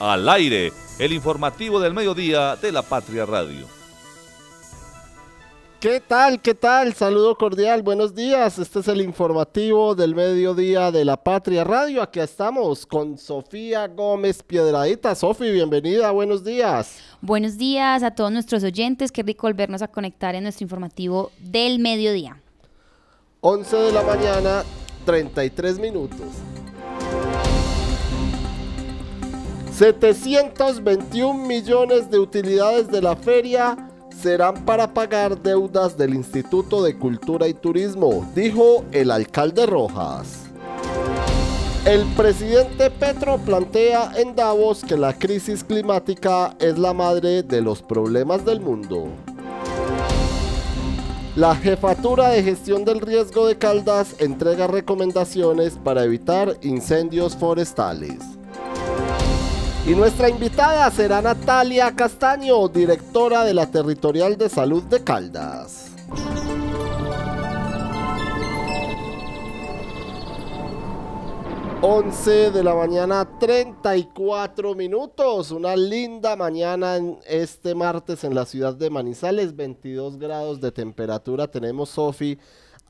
Al aire, el informativo del mediodía de la Patria Radio. ¿Qué tal? ¿Qué tal? Saludo cordial, buenos días. Este es el informativo del mediodía de la Patria Radio. Aquí estamos con Sofía Gómez Piedradita. Sofi, bienvenida, buenos días. Buenos días a todos nuestros oyentes. Qué rico volvernos a conectar en nuestro informativo del mediodía. 11 de la mañana, 33 minutos. 721 millones de utilidades de la feria serán para pagar deudas del Instituto de Cultura y Turismo, dijo el alcalde Rojas. El presidente Petro plantea en Davos que la crisis climática es la madre de los problemas del mundo. La Jefatura de Gestión del Riesgo de Caldas entrega recomendaciones para evitar incendios forestales. Y nuestra invitada será Natalia Castaño, directora de la Territorial de Salud de Caldas. Once de la mañana, 34 minutos. Una linda mañana en este martes en la ciudad de Manizales, 22 grados de temperatura. Tenemos Sofi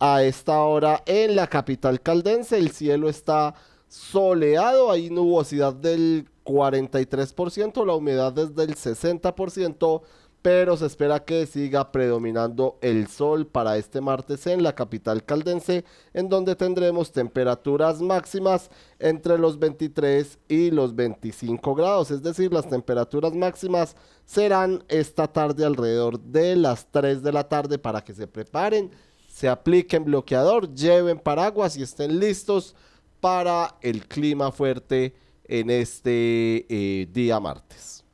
a esta hora en la capital caldense. El cielo está soleado, hay nubosidad del 43%, la humedad es del 60%, pero se espera que siga predominando el sol para este martes en la capital caldense, en donde tendremos temperaturas máximas entre los 23 y los 25 grados, es decir, las temperaturas máximas serán esta tarde alrededor de las 3 de la tarde para que se preparen, se apliquen bloqueador, lleven paraguas y estén listos para el clima fuerte en este eh, día martes.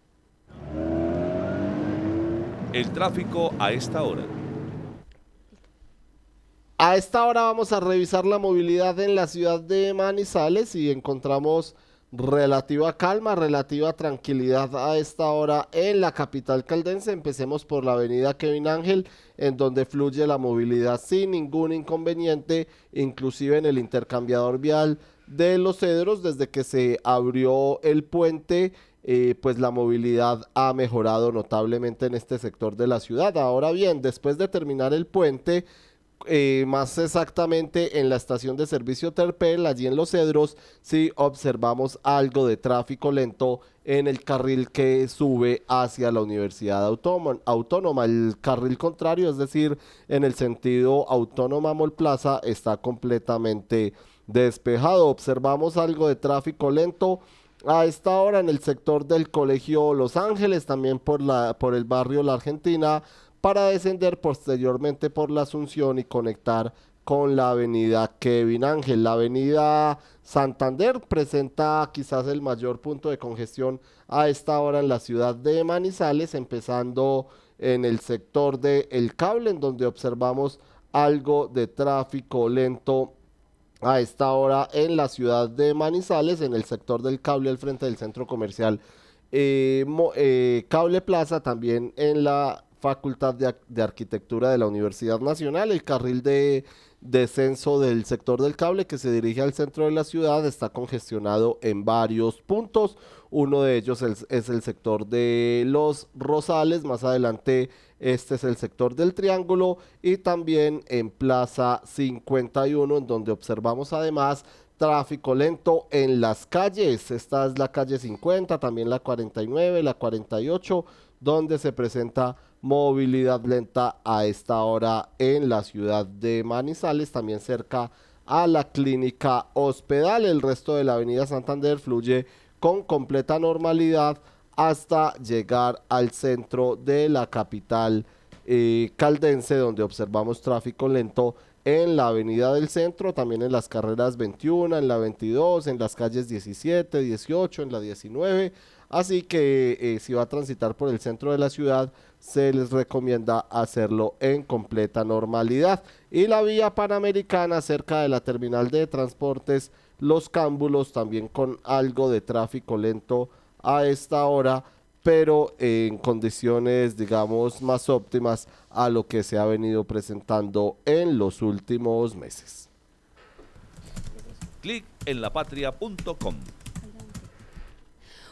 El tráfico a esta hora. A esta hora vamos a revisar la movilidad en la ciudad de Manizales y encontramos relativa calma, relativa tranquilidad a esta hora en la capital caldense. Empecemos por la avenida Kevin Ángel, en donde fluye la movilidad sin ningún inconveniente, inclusive en el intercambiador vial de los cedros desde que se abrió el puente. Eh, pues la movilidad ha mejorado notablemente en este sector de la ciudad. Ahora bien, después de terminar el puente, eh, más exactamente en la estación de servicio Terpel, allí en Los Cedros, sí observamos algo de tráfico lento en el carril que sube hacia la Universidad Autónoma. El carril contrario, es decir, en el sentido Autónoma Mall Plaza, está completamente despejado. Observamos algo de tráfico lento a esta hora en el sector del Colegio Los Ángeles, también por, la, por el barrio La Argentina, para descender posteriormente por la Asunción y conectar con la avenida Kevin Ángel. La avenida Santander presenta quizás el mayor punto de congestión a esta hora en la ciudad de Manizales, empezando en el sector del El Cable, en donde observamos algo de tráfico lento a esta hora en la ciudad de Manizales, en el sector del cable al frente del centro comercial eh, eh, Cable Plaza, también en la Facultad de, Arquitectura de la Universidad Nacional, el carril de descenso del sector del cable que se dirige al centro de la ciudad está congestionado en varios puntos. Uno de ellos es, el sector de Los Rosales, más adelante este es el sector del Triángulo y también en Plaza 51 en donde observamos además tráfico lento en las calles. Esta es la calle 50, también la 49, la 48, donde se presenta movilidad lenta a esta hora en la ciudad de Manizales, también cerca a la clínica hospital. El resto de la avenida Santander fluye con completa normalidad hasta llegar al centro de la capital eh, caldense, donde observamos tráfico lento en la avenida del centro, también en las carreras 21, en la 22, en las calles 17, 18, en la 19. Así que eh, si va a transitar por el centro de la ciudad, se les recomienda hacerlo en completa normalidad. Y la vía panamericana cerca de la terminal de transportes Los Cámbulos, también con algo de tráfico lento a esta hora, pero en condiciones, digamos, más óptimas a lo que se ha venido presentando en los últimos meses. Clic en lapatria.com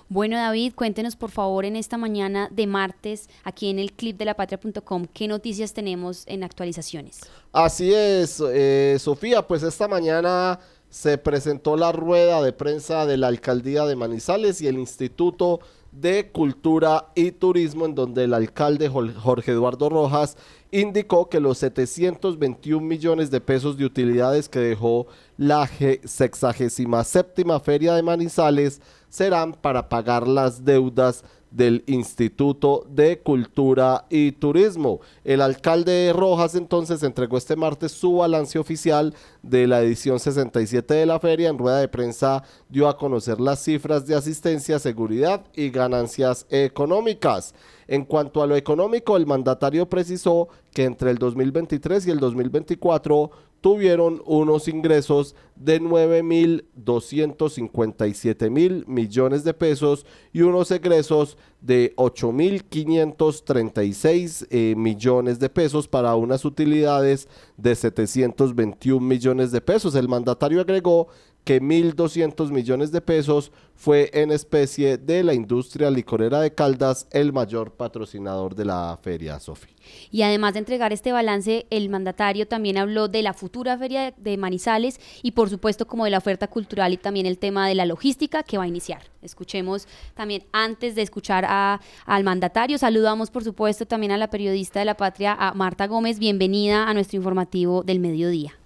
Bueno, David, cuéntenos por favor en esta mañana de martes, aquí en el clip de lapatria.com, qué noticias tenemos en actualizaciones. Así es, eh, Sofía, pues esta mañana se presentó la rueda de prensa de la alcaldía de Manizales y el Instituto de Cultura y Turismo, en donde el alcalde Jorge Eduardo Rojas indicó que los 721 millones de pesos de utilidades que dejó la sexagésima séptima feria de Manizales serán para pagar las deudas del Instituto de Cultura y Turismo. El alcalde Rojas entonces entregó este martes su balance oficial de la edición 67 de la feria. En rueda de prensa dio a conocer las cifras de asistencia, seguridad y ganancias económicas. En cuanto a lo económico, el mandatario precisó que entre el 2023 y el 2024 tuvieron unos ingresos de 9.257 mil millones de pesos y unos egresos de 8.536 eh, millones de pesos para unas utilidades de 721 millones de pesos. El mandatario agregó que 1.200 millones de pesos fue en especie de la industria licorera de Caldas, el mayor patrocinador de la feria, Sofi. Y además de entregar este balance, el mandatario también habló de la futura feria de Manizales y por supuesto como de la oferta cultural y también el tema de la logística que va a iniciar. Escuchemos también, antes de escuchar al mandatario, saludamos por supuesto también a la periodista de la patria, a Marta Gómez. Bienvenida a nuestro informativo del mediodía.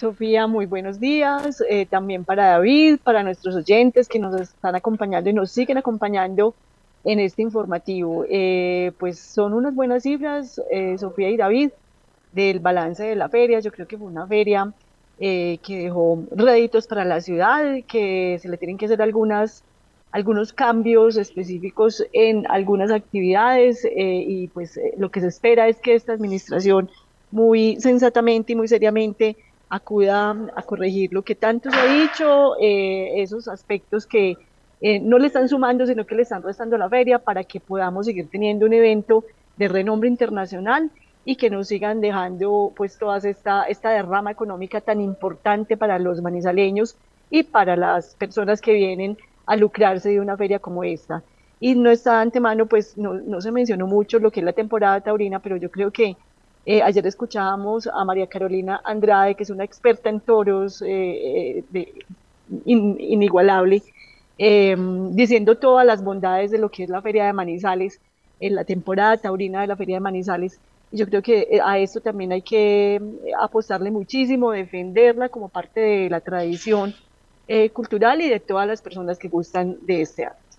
Sofía, muy buenos días. Eh, también para David, para nuestros oyentes que nos están acompañando y nos siguen acompañando en este informativo. Eh, pues son unas buenas cifras, eh, Sofía y David, del balance de la feria. Yo creo que fue una feria que dejó réditos para la ciudad, que se le tienen que hacer algunas, algunos cambios específicos en algunas actividades y pues lo que se espera es que esta administración muy sensatamente y muy seriamente acuda a corregir lo que tanto se ha dicho, eh, esos aspectos que eh, no le están sumando, sino que le están restando a la feria para que podamos seguir teniendo un evento de renombre internacional y que nos sigan dejando pues toda esta, esta derrama económica tan importante para los manizaleños y para las personas que vienen a lucrarse de una feria como esta. Y no está de antemano, pues no, no se mencionó mucho lo que es la temporada taurina, pero yo creo que eh, ayer escuchábamos a María Carolina Andrade, que es una experta en toros eh, eh, inigualable, em, diciendo todas las bondades de lo que es la Feria de Manizales, en la temporada taurina de la Feria de Manizales. Y yo creo que a esto también hay que apostarle muchísimo, defenderla como parte de la tradición cultural y de todas las personas que gustan de este arte.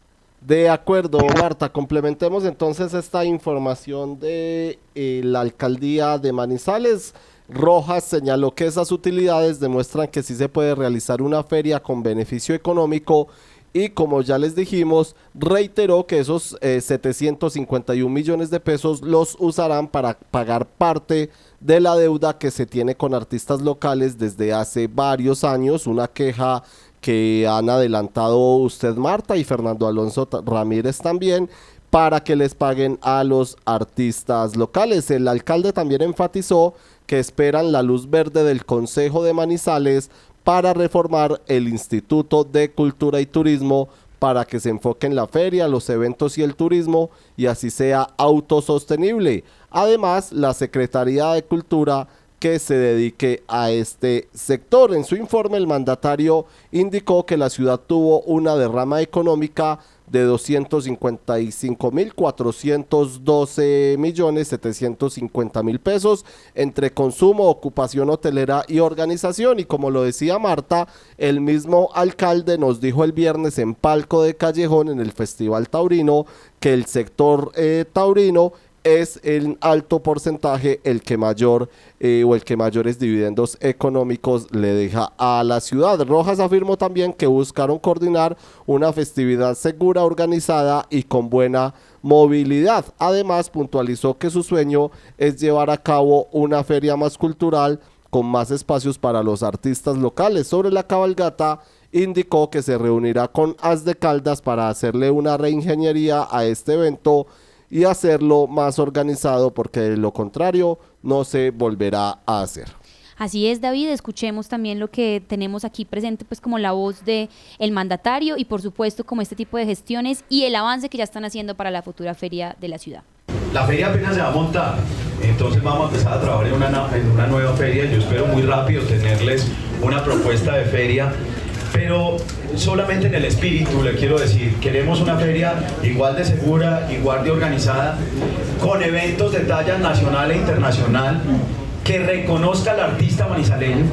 De acuerdo, Marta, complementemos entonces esta información de eh, la alcaldía de Manizales. Rojas señaló que esas utilidades demuestran que sí se puede realizar una feria con beneficio económico y como ya les dijimos, reiteró que esos 751 eh, millones de pesos los usarán para pagar parte de la deuda que se tiene con artistas locales desde hace varios años, una queja que han adelantado usted Marta y Fernando Alonso Ramírez también para que les paguen a los artistas locales. El alcalde también enfatizó que esperan la luz verde del Consejo de Manizales para reformar el Instituto de Cultura y Turismo para que se enfoque en la feria, los eventos y el turismo y así sea autosostenible. Además, la Secretaría de Cultura que se dedique a este sector. En su informe, el mandatario indicó que la ciudad tuvo una derrama económica de 255.412 millones 750 mil pesos entre consumo, ocupación hotelera y organización. Y como lo decía Marta, el mismo alcalde nos dijo el viernes en Palco de Callejón en el Festival Taurino que el sector eh, taurino es el alto porcentaje el que mayor eh, o el que mayores dividendos económicos le deja a la ciudad. Rojas afirmó también que buscaron coordinar una festividad segura, organizada y con buena movilidad. Además, puntualizó que su sueño es llevar a cabo una feria más cultural con más espacios para los artistas locales. Sobre la cabalgata, indicó que se reunirá con As de Caldas para hacerle una reingeniería a este evento y hacerlo más organizado porque de lo contrario no se volverá a hacer. Así es, David, escuchemos también lo que tenemos aquí presente, pues como la voz de el mandatario y por supuesto como este tipo de gestiones y el avance que ya están haciendo para la futura feria de la ciudad. La feria apenas se va a montar, entonces vamos a empezar a trabajar en una, en una nueva feria. Yo espero muy rápido tenerles una propuesta de feria pero solamente en el espíritu le quiero decir, queremos una feria igual de segura, igual de organizada, con eventos de talla nacional e internacional, que reconozca al artista manizaleño,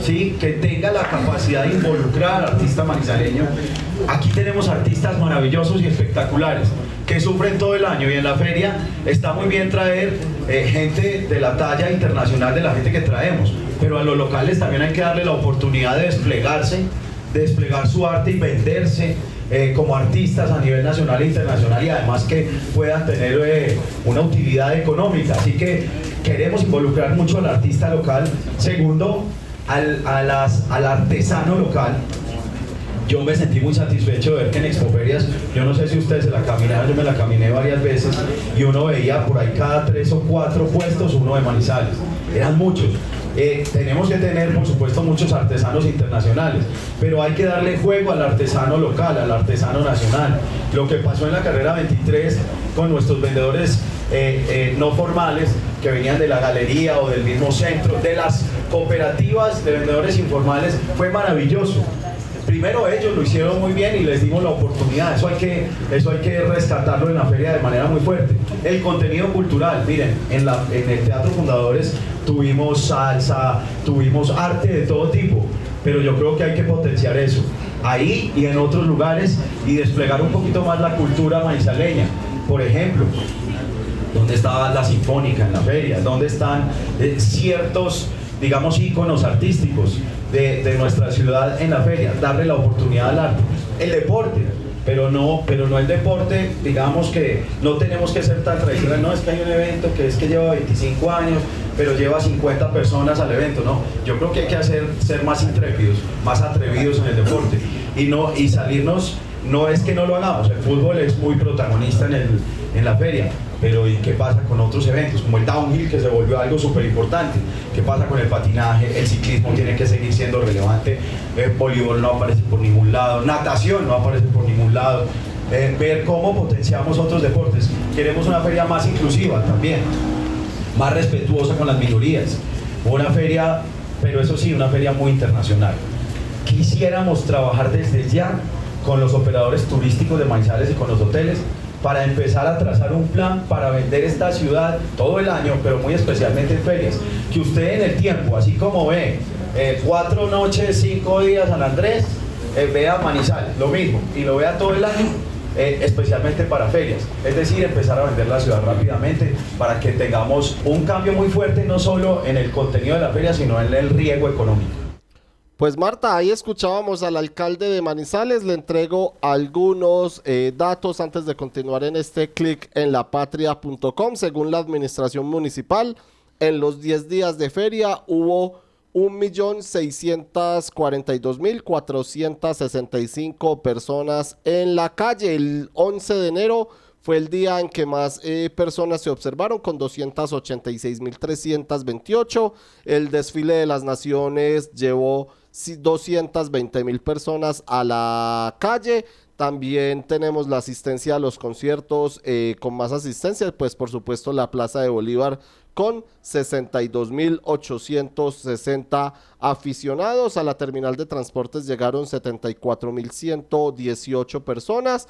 ¿sí? que tenga la capacidad de involucrar al artista manizaleño. Aquí tenemos artistas maravillosos y espectaculares que sufren todo el año y en la feria está muy bien traer eh, gente de la talla internacional de la gente que traemos, pero a los locales también hay que darle la oportunidad de desplegarse, de desplegar su arte y venderse eh, como artistas a nivel nacional e internacional y además que puedan tener eh, una utilidad económica. Así que queremos involucrar mucho al artista local. Segundo, al, al artesano local yo me sentí muy satisfecho de ver que en Expoferias, yo no sé si ustedes se la caminaron, yo me la caminé varias veces y uno veía por ahí cada tres o cuatro puestos uno de Manizales. Eran muchos. Eh, tenemos que tener, por supuesto, muchos artesanos internacionales, pero hay que darle juego al artesano local, al artesano nacional. Lo que pasó en la carrera 23 con nuestros vendedores eh, eh, no formales que venían de la galería o del mismo centro, de las cooperativas de vendedores informales, fue maravilloso primero ellos lo hicieron muy bien y les dimos la oportunidad. Eso hay que, eso hay que rescatarlo en la feria de manera muy fuerte. El contenido cultural, miren, en, el Teatro Fundadores tuvimos salsa, tuvimos arte de todo tipo, pero yo creo que hay que potenciar eso ahí y en otros lugares y desplegar un poquito más la cultura maizaleña. Por ejemplo, ¿dónde estaba la sinfónica en la feria? ¿Dónde están eh, ciertos, digamos, íconos artísticos? De, nuestra ciudad en la feria, darle la oportunidad al arte. El deporte, pero no, pero no el deporte, digamos que no tenemos que ser tan tradicionales, no es que hay un evento que es que lleva 25 años, pero lleva 50 personas al evento, no, yo creo que hay que hacer, ser más intrépidos, más atrevidos en el deporte. Y, no, y salirnos, no es que no lo hagamos, el fútbol es muy protagonista en, el, en la feria, pero ¿y qué pasa con otros eventos? Como el downhill, que se volvió algo súper importante. ¿Qué pasa con el patinaje? El ciclismo tiene que seguir siendo relevante. El voleibol no aparece por ningún lado. Natación no aparece por ningún lado. Eh, ver cómo potenciamos otros deportes. Queremos una feria más inclusiva también, más respetuosa con las minorías. Una feria, pero eso sí, una feria muy internacional. Quisiéramos trabajar desde ya con los operadores turísticos de Manizales y con los hoteles para empezar a trazar un plan para vender esta ciudad todo el año, pero muy especialmente en ferias. Que usted en el tiempo, así como ve eh, cuatro noches, cinco días San Andrés, eh, vea Manizales, lo mismo, y lo vea todo el año, eh, especialmente para ferias. Es decir, empezar a vender la ciudad rápidamente para que tengamos un cambio muy fuerte, no solo en el contenido de la feria, sino en el riego económico. Pues Marta, ahí escuchábamos al alcalde de Manizales, le entrego algunos eh, datos antes de continuar en este clic en lapatria.com. Según la administración municipal, en los 10 días de feria hubo 1.642.465 personas en la calle. El 11 de enero fue el día en que más eh, personas se observaron con 286.328. El desfile de las naciones llevó 220 mil personas a la calle. También tenemos la asistencia a los conciertos eh, con más asistencia, pues por supuesto la Plaza de Bolívar con 62.860 aficionados. A la terminal de transportes llegaron 74.118 personas.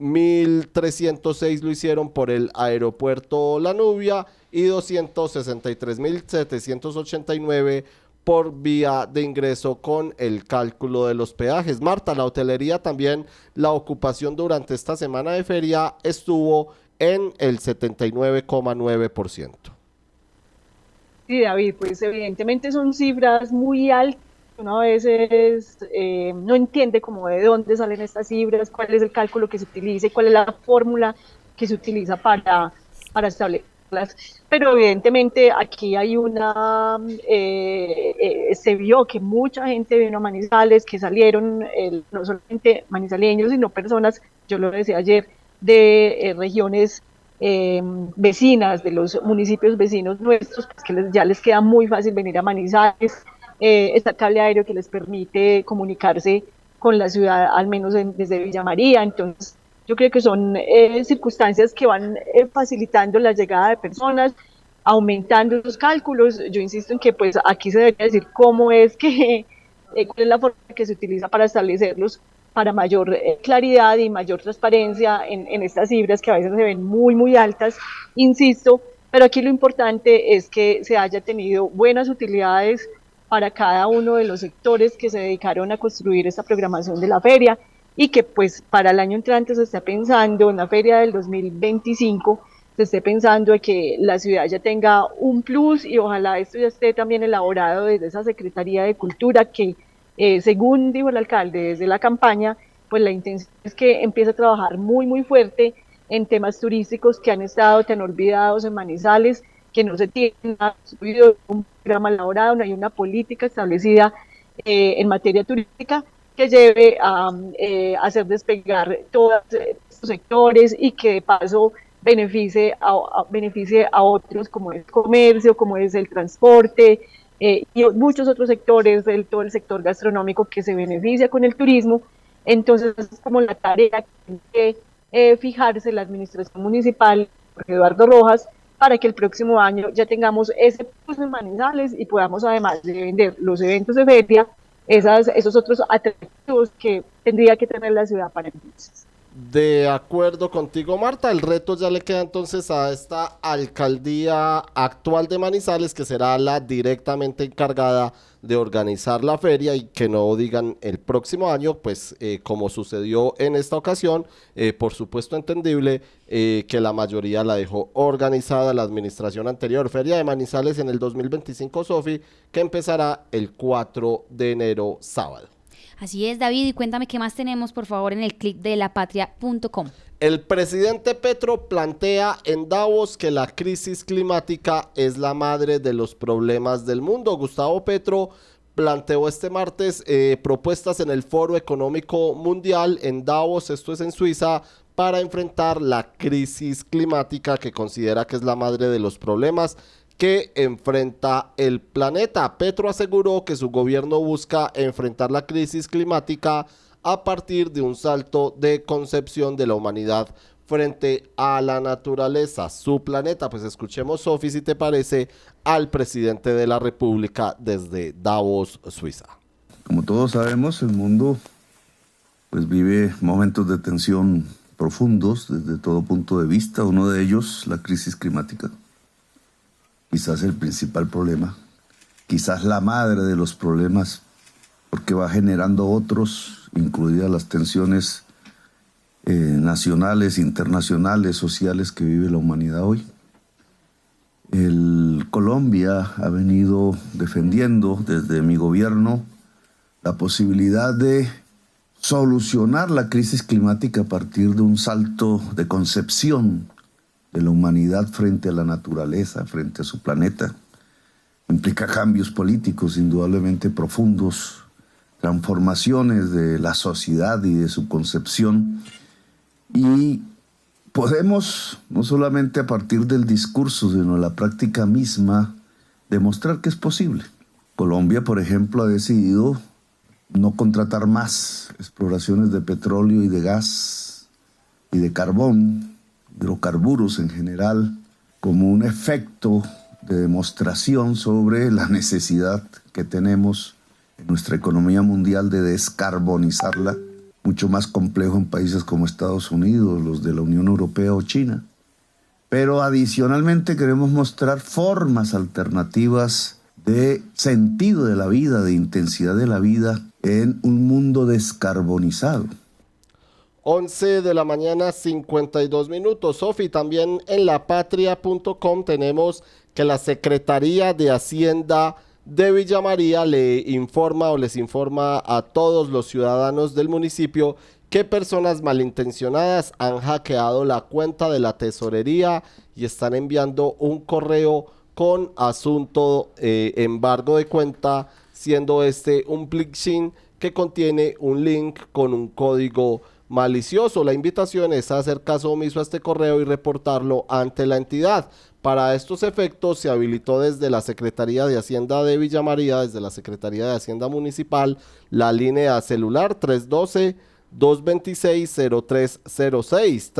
1.306 lo hicieron por el aeropuerto La Nubia y 263.789 por vía de ingreso con el cálculo de los peajes. Marta, la hotelería también, la ocupación durante esta semana de feria estuvo en el 79,9%. Sí, David, pues evidentemente son cifras muy altas. Uno a veces eh, no entiende cómo de dónde salen estas cifras, cuál es el cálculo que se utiliza y cuál es la fórmula que se utiliza para, para establecer pero evidentemente aquí hay una, eh, eh, se vio que mucha gente vino a Manizales, que salieron no solamente manizaleños, sino personas, yo lo decía ayer, de eh, regiones eh, vecinas de los municipios vecinos nuestros, pues que ya les queda muy fácil venir a Manizales, está cable aéreo que les permite comunicarse con la ciudad, al menos desde Villa María, entonces yo creo que son eh, circunstancias que van eh, facilitando la llegada de personas, aumentando los cálculos. Yo insisto en que pues aquí se debería decir cómo es que, cuál es la forma que se utiliza para establecerlos para mayor eh, claridad y mayor transparencia en, en, estas cifras que a veces se ven muy, muy altas, insisto, pero aquí lo importante es que se haya tenido buenas utilidades para cada uno de los sectores que se dedicaron a construir esta programación de la feria y que pues para el año entrante se esté pensando en la feria del 2025 se esté pensando en que la ciudad ya tenga un plus y ojalá esto ya esté también elaborado desde esa Secretaría de Cultura que eh, según dijo el alcalde desde la campaña, pues la intención es que empiece a trabajar muy, muy fuerte en temas turísticos que han estado tan olvidados en Manizales, que no se tiene un programa elaborado, no hay una política establecida eh, en materia turística que lleve a eh, hacer despegar todos estos sectores y que de paso beneficie a, beneficie a otros como el comercio, como es el transporte, eh, y muchos otros sectores del todo el sector gastronómico que se beneficia con el turismo. Entonces es como la tarea que eh, fijarse la administración municipal, Eduardo Rojas, para que el próximo año ya tengamos ese plus de Manizales y podamos además de vender los eventos de feria, esas, esos otros atractivos que tendría que tener la ciudad para entonces. De acuerdo contigo, Marta, el reto ya le queda entonces a esta alcaldía actual de Manizales, que será la directamente encargada de organizar la feria y que no digan el próximo año, pues eh, como sucedió en esta ocasión, eh, por supuesto entendible eh, que la mayoría la dejó organizada la administración anterior. Feria de Manizales en el 2025, Sofi, que empezará el 4 de enero sábado. Así es, David, y cuéntame qué más tenemos, por favor, en el clic de lapatria.com. El presidente Petro plantea en Davos que la crisis climática es la madre de los problemas del mundo. Gustavo Petro planteó este martes eh, propuestas en el Foro Económico Mundial en Davos, esto es en Suiza, para enfrentar la crisis climática que considera que es la madre de los problemas que enfrenta el planeta. Petro aseguró que su gobierno busca enfrentar la crisis climática a partir de un salto de concepción de la humanidad frente a la naturaleza, su planeta. Pues escuchemos, Sofi, si te parece, al presidente de la República desde Davos, Suiza. Como todos sabemos, el mundo pues vive momentos de tensión profundos desde todo punto de vista, uno de ellos la crisis climática quizás el principal problema, quizás la madre de los problemas, porque va generando otros, incluidas las tensiones eh, nacionales, internacionales, sociales que vive la humanidad hoy. El Colombia ha venido defendiendo desde mi gobierno la posibilidad de solucionar la crisis climática a partir de un salto de concepción de la humanidad frente a la naturaleza, frente a su planeta. Implica cambios políticos indudablemente profundos, transformaciones de la sociedad y de su concepción. Y podemos, no solamente a partir del discurso, sino la práctica misma, demostrar que es posible. Colombia, por ejemplo, ha decidido no contratar más exploraciones de petróleo y de gas y de carbón hidrocarburos en general como un efecto de demostración sobre la necesidad que tenemos en nuestra economía mundial de descarbonizarla, mucho más complejo en países como Estados Unidos, los de la Unión Europea o China. Pero adicionalmente queremos mostrar formas alternativas de sentido de la vida, de intensidad de la vida en un mundo descarbonizado. 11 de la mañana 52 minutos. Sofi, también en lapatria.com tenemos que la Secretaría de Hacienda de Villa María le informa o les informa a todos los ciudadanos del municipio que personas malintencionadas han hackeado la cuenta de la tesorería y están enviando un correo con asunto eh, embargo de cuenta, siendo este un plixin que contiene un link con un código malicioso. La invitación es hacer caso omiso a este correo y reportarlo ante la entidad. Para estos efectos se habilitó desde la Secretaría de Hacienda de Villa María, desde la Secretaría de Hacienda Municipal, la línea celular 312 226-0306,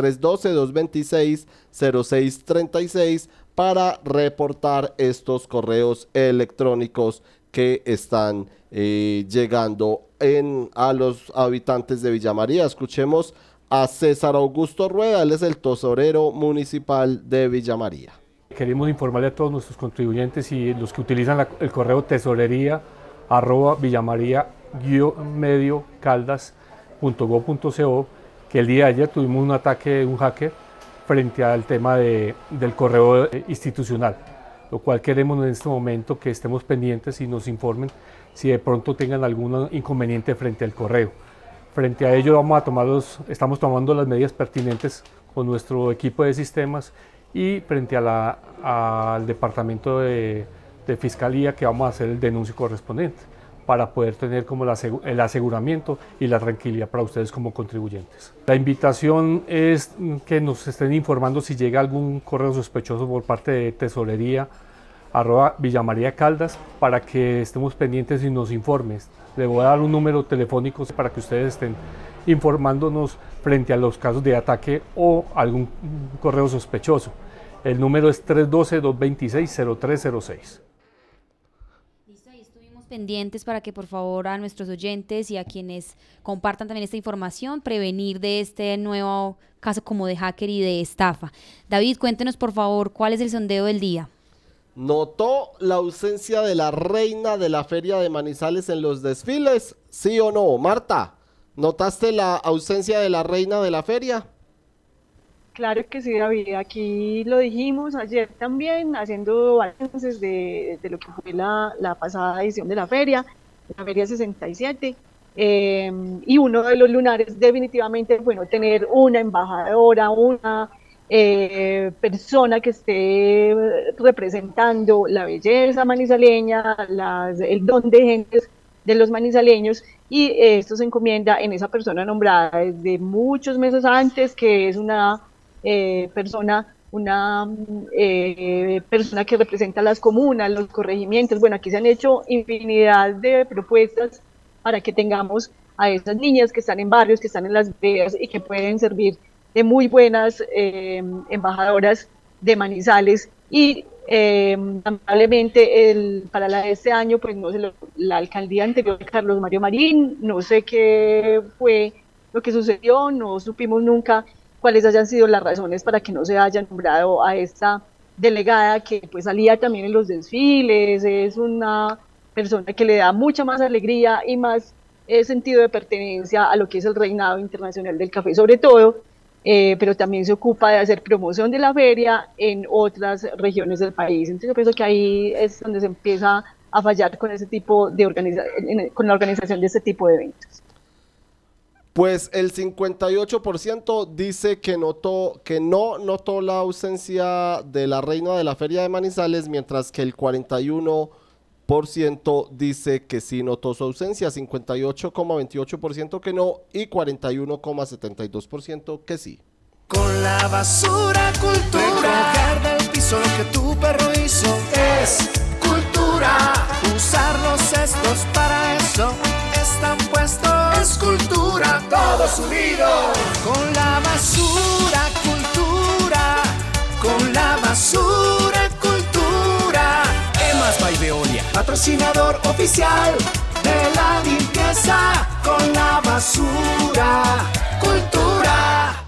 312-226-0636 para reportar estos correos electrónicos que están eh, llegando en, a los habitantes de Villa María. Escuchemos a César Augusto Rueda, él es el tesorero municipal de Villa María. Queremos informarle a todos nuestros contribuyentes y los que utilizan el correo tesorería arroba villamaría medio caldas .go.co que el día de ayer tuvimos un ataque de un hacker frente al tema de, del correo eh, institucional, lo cual queremos en este momento que estemos pendientes y nos informen si de pronto tengan algún inconveniente frente al correo. Frente a ello vamos a tomar estamos tomando las medidas pertinentes con nuestro equipo de sistemas y frente al departamento de, de fiscalía que vamos a hacer el denuncio correspondiente para poder tener como el aseguramiento y la tranquilidad para ustedes como contribuyentes. La invitación es que nos estén informando si llega algún correo sospechoso por parte de tesorería arroba Villamaría Caldas para que estemos pendientes y nos informes. Le voy a dar un número telefónico para que ustedes estén informándonos frente a los casos de ataque o algún correo sospechoso. El número es 312-226-0306 pendientes para que por favor a nuestros oyentes y a quienes compartan también esta información, prevenir de este nuevo caso como de hacker y de estafa. David, cuéntenos por favor cuál es el sondeo del día. ¿Notó la ausencia de la reina de la feria de Manizales en los desfiles? ¿Sí o no? Marta, ¿notaste la ausencia de la reina de la feria? Claro que sí, David. Aquí lo dijimos ayer también, haciendo balances de, lo que fue la, pasada edición de la feria, la feria 67. Eh, y uno de los lunares definitivamente bueno tener una embajadora, una eh, persona que esté representando la belleza manizaleña, el don de gentes de los manizaleños y esto se encomienda en esa persona nombrada desde muchos meses antes, que es una eh, persona, una eh, persona que representa las comunas, los corregimientos. Bueno, aquí se han hecho infinidad de propuestas para que tengamos a esas niñas que están en barrios, que están en las veredas y que pueden servir de muy buenas eh, embajadoras de Manizales y lamentablemente el, para la de este año pues no sé la alcaldía anterior Carlos Mario Marín no sé qué fue lo que sucedió no supimos nunca cuáles hayan sido las razones para que no se haya nombrado a esta delegada que pues salía también en los desfiles, es una persona que le da mucha más alegría y más eh, sentido de pertenencia a lo que es el reinado internacional del café sobre todo, eh, pero también se ocupa de hacer promoción de la feria en otras regiones del país. Entonces yo pienso que ahí es donde se empieza a fallar con ese tipo de organización, con la organización de este tipo de eventos. Pues el 58% dice que notó que no notó la ausencia de la reina de la feria de Manizales, mientras que el 41% dice que sí notó su ausencia, 58,28% que no y 41,72% que sí. Con la basura cultura, del piso lo que tu perro hizo es cultura. Usar los cestos para eso están puestos cultura, todos unidos. Con la basura, cultura. Con la basura, cultura. Emas by Veolia, patrocinador oficial de la limpieza. Con la basura, cultura.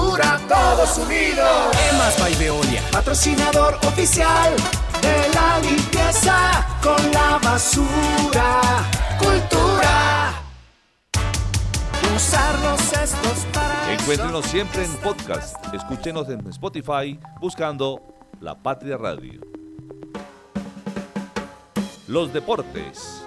todos unidos. Emas by Veolia, patrocinador oficial de la limpieza con la basura. Cultura. Usar los cestos para Encuéntrenos siempre en podcast. Escúchenos en Spotify buscando La Patria Radio. Los deportes.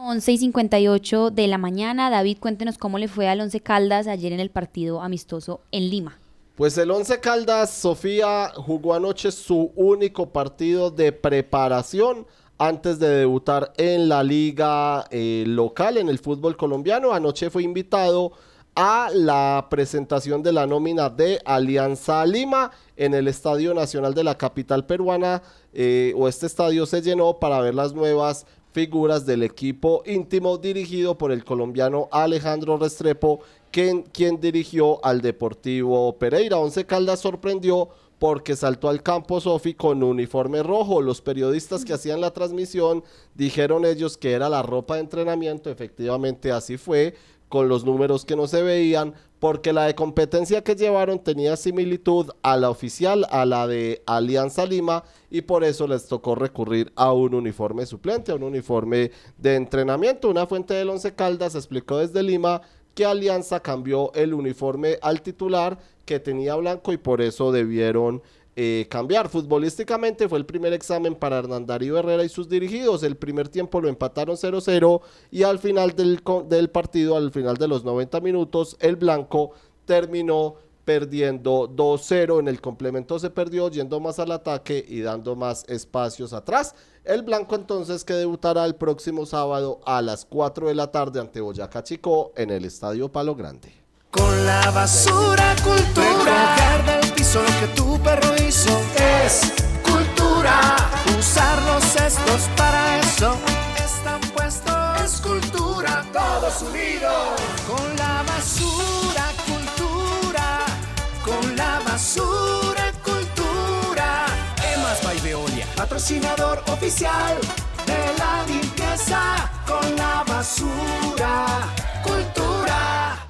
Bueno, 11 y 58 de la mañana. David, cuéntenos cómo le fue al Once Caldas ayer en el partido amistoso en Lima. Pues el Once Caldas, Sofía, jugó anoche su único partido de preparación antes de debutar en la liga eh, local, en el fútbol colombiano. Anoche fue invitado a la presentación de la nómina de Alianza Lima en el Estadio Nacional de la capital peruana, eh, o este estadio se llenó para ver las nuevas figuras del equipo íntimo dirigido por el colombiano Alejandro Restrepo, quien, quien dirigió al Deportivo Pereira. Once Caldas sorprendió porque saltó al campo Sofi con uniforme rojo. Los periodistas que hacían la transmisión dijeron ellos que era la ropa de entrenamiento, efectivamente así fue, con los números que no se veían, porque la de competencia que llevaron tenía similitud a la oficial, a la de Alianza Lima, y por eso les tocó recurrir a un uniforme suplente, a un uniforme de entrenamiento. Una fuente del Once Caldas explicó desde Lima que Alianza cambió el uniforme al titular que tenía blanco y por eso debieron eh, cambiar. Futbolísticamente fue el primer examen para Hernán Darío Herrera y sus dirigidos. El primer tiempo lo empataron 0-0 y al final del, del partido, al final de los 90 minutos, el blanco terminó perdiendo 2-0. En el complemento se perdió yendo más al ataque y dando más espacios atrás. El blanco entonces que debutará el próximo sábado a las 4 de la tarde ante Boyacá Chico en el Estadio Palo Grande. Con la basura cultura. Recoger del piso lo que tu perro hizo es cultura. Usar los cestos para eso están puestos. Es cultura. Todos unidos. Con la basura cultura. Con la basura cultura. Emas by Veolia, patrocinador oficial de la limpieza. Con la basura cultura.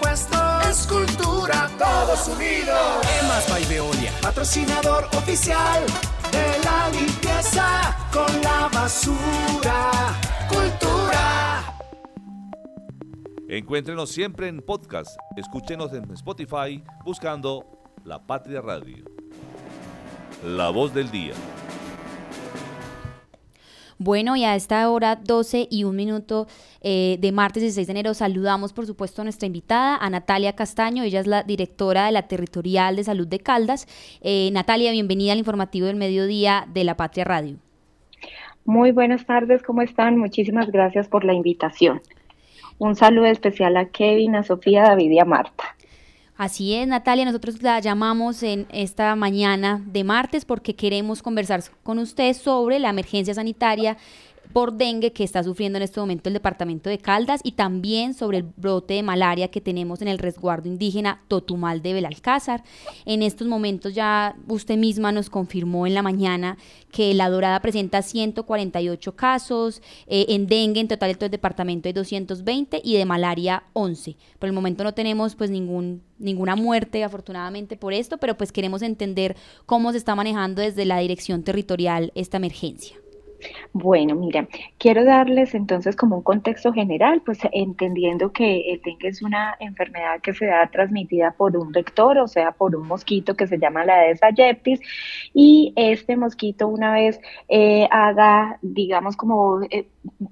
Es cultura, todos unidos. Emas by Veolia, patrocinador oficial de la limpieza con la basura. Cultura. Encuéntrenos siempre en podcast. Escúchenos en Spotify buscando La Patria Radio. La voz del día. Bueno, y a esta hora 12 y un minuto eh, de martes 16 de enero saludamos por supuesto a nuestra invitada, a Natalia Castaño, ella es la directora de la Territorial de Salud de Caldas. Eh, Natalia, bienvenida al informativo del mediodía de La Patria Radio. Muy buenas tardes, ¿cómo están? Muchísimas gracias por la invitación. Un saludo especial a Kevin, a Sofía, a David y a Marta. Así es, Natalia, nosotros la llamamos en esta mañana de martes porque queremos conversar con usted sobre la emergencia sanitaria por dengue que está sufriendo en este momento el departamento de Caldas y también sobre el brote de malaria que tenemos en el resguardo indígena Totumal de Belalcázar. En estos momentos ya usted misma nos confirmó en la mañana que la Dorada presenta 148 casos, eh, en dengue en total en todo el departamento hay 220 y de malaria 11. Por el momento no tenemos pues ningún ninguna muerte afortunadamente por esto, pero pues queremos entender cómo se está manejando desde la dirección territorial esta emergencia. Bueno, mira, quiero darles entonces como un contexto general, pues entendiendo que el dengue es una enfermedad que se da transmitida por un vector, o sea, por un mosquito que se llama la Aedes aegypti, y este mosquito una vez eh, haga, digamos, como eh,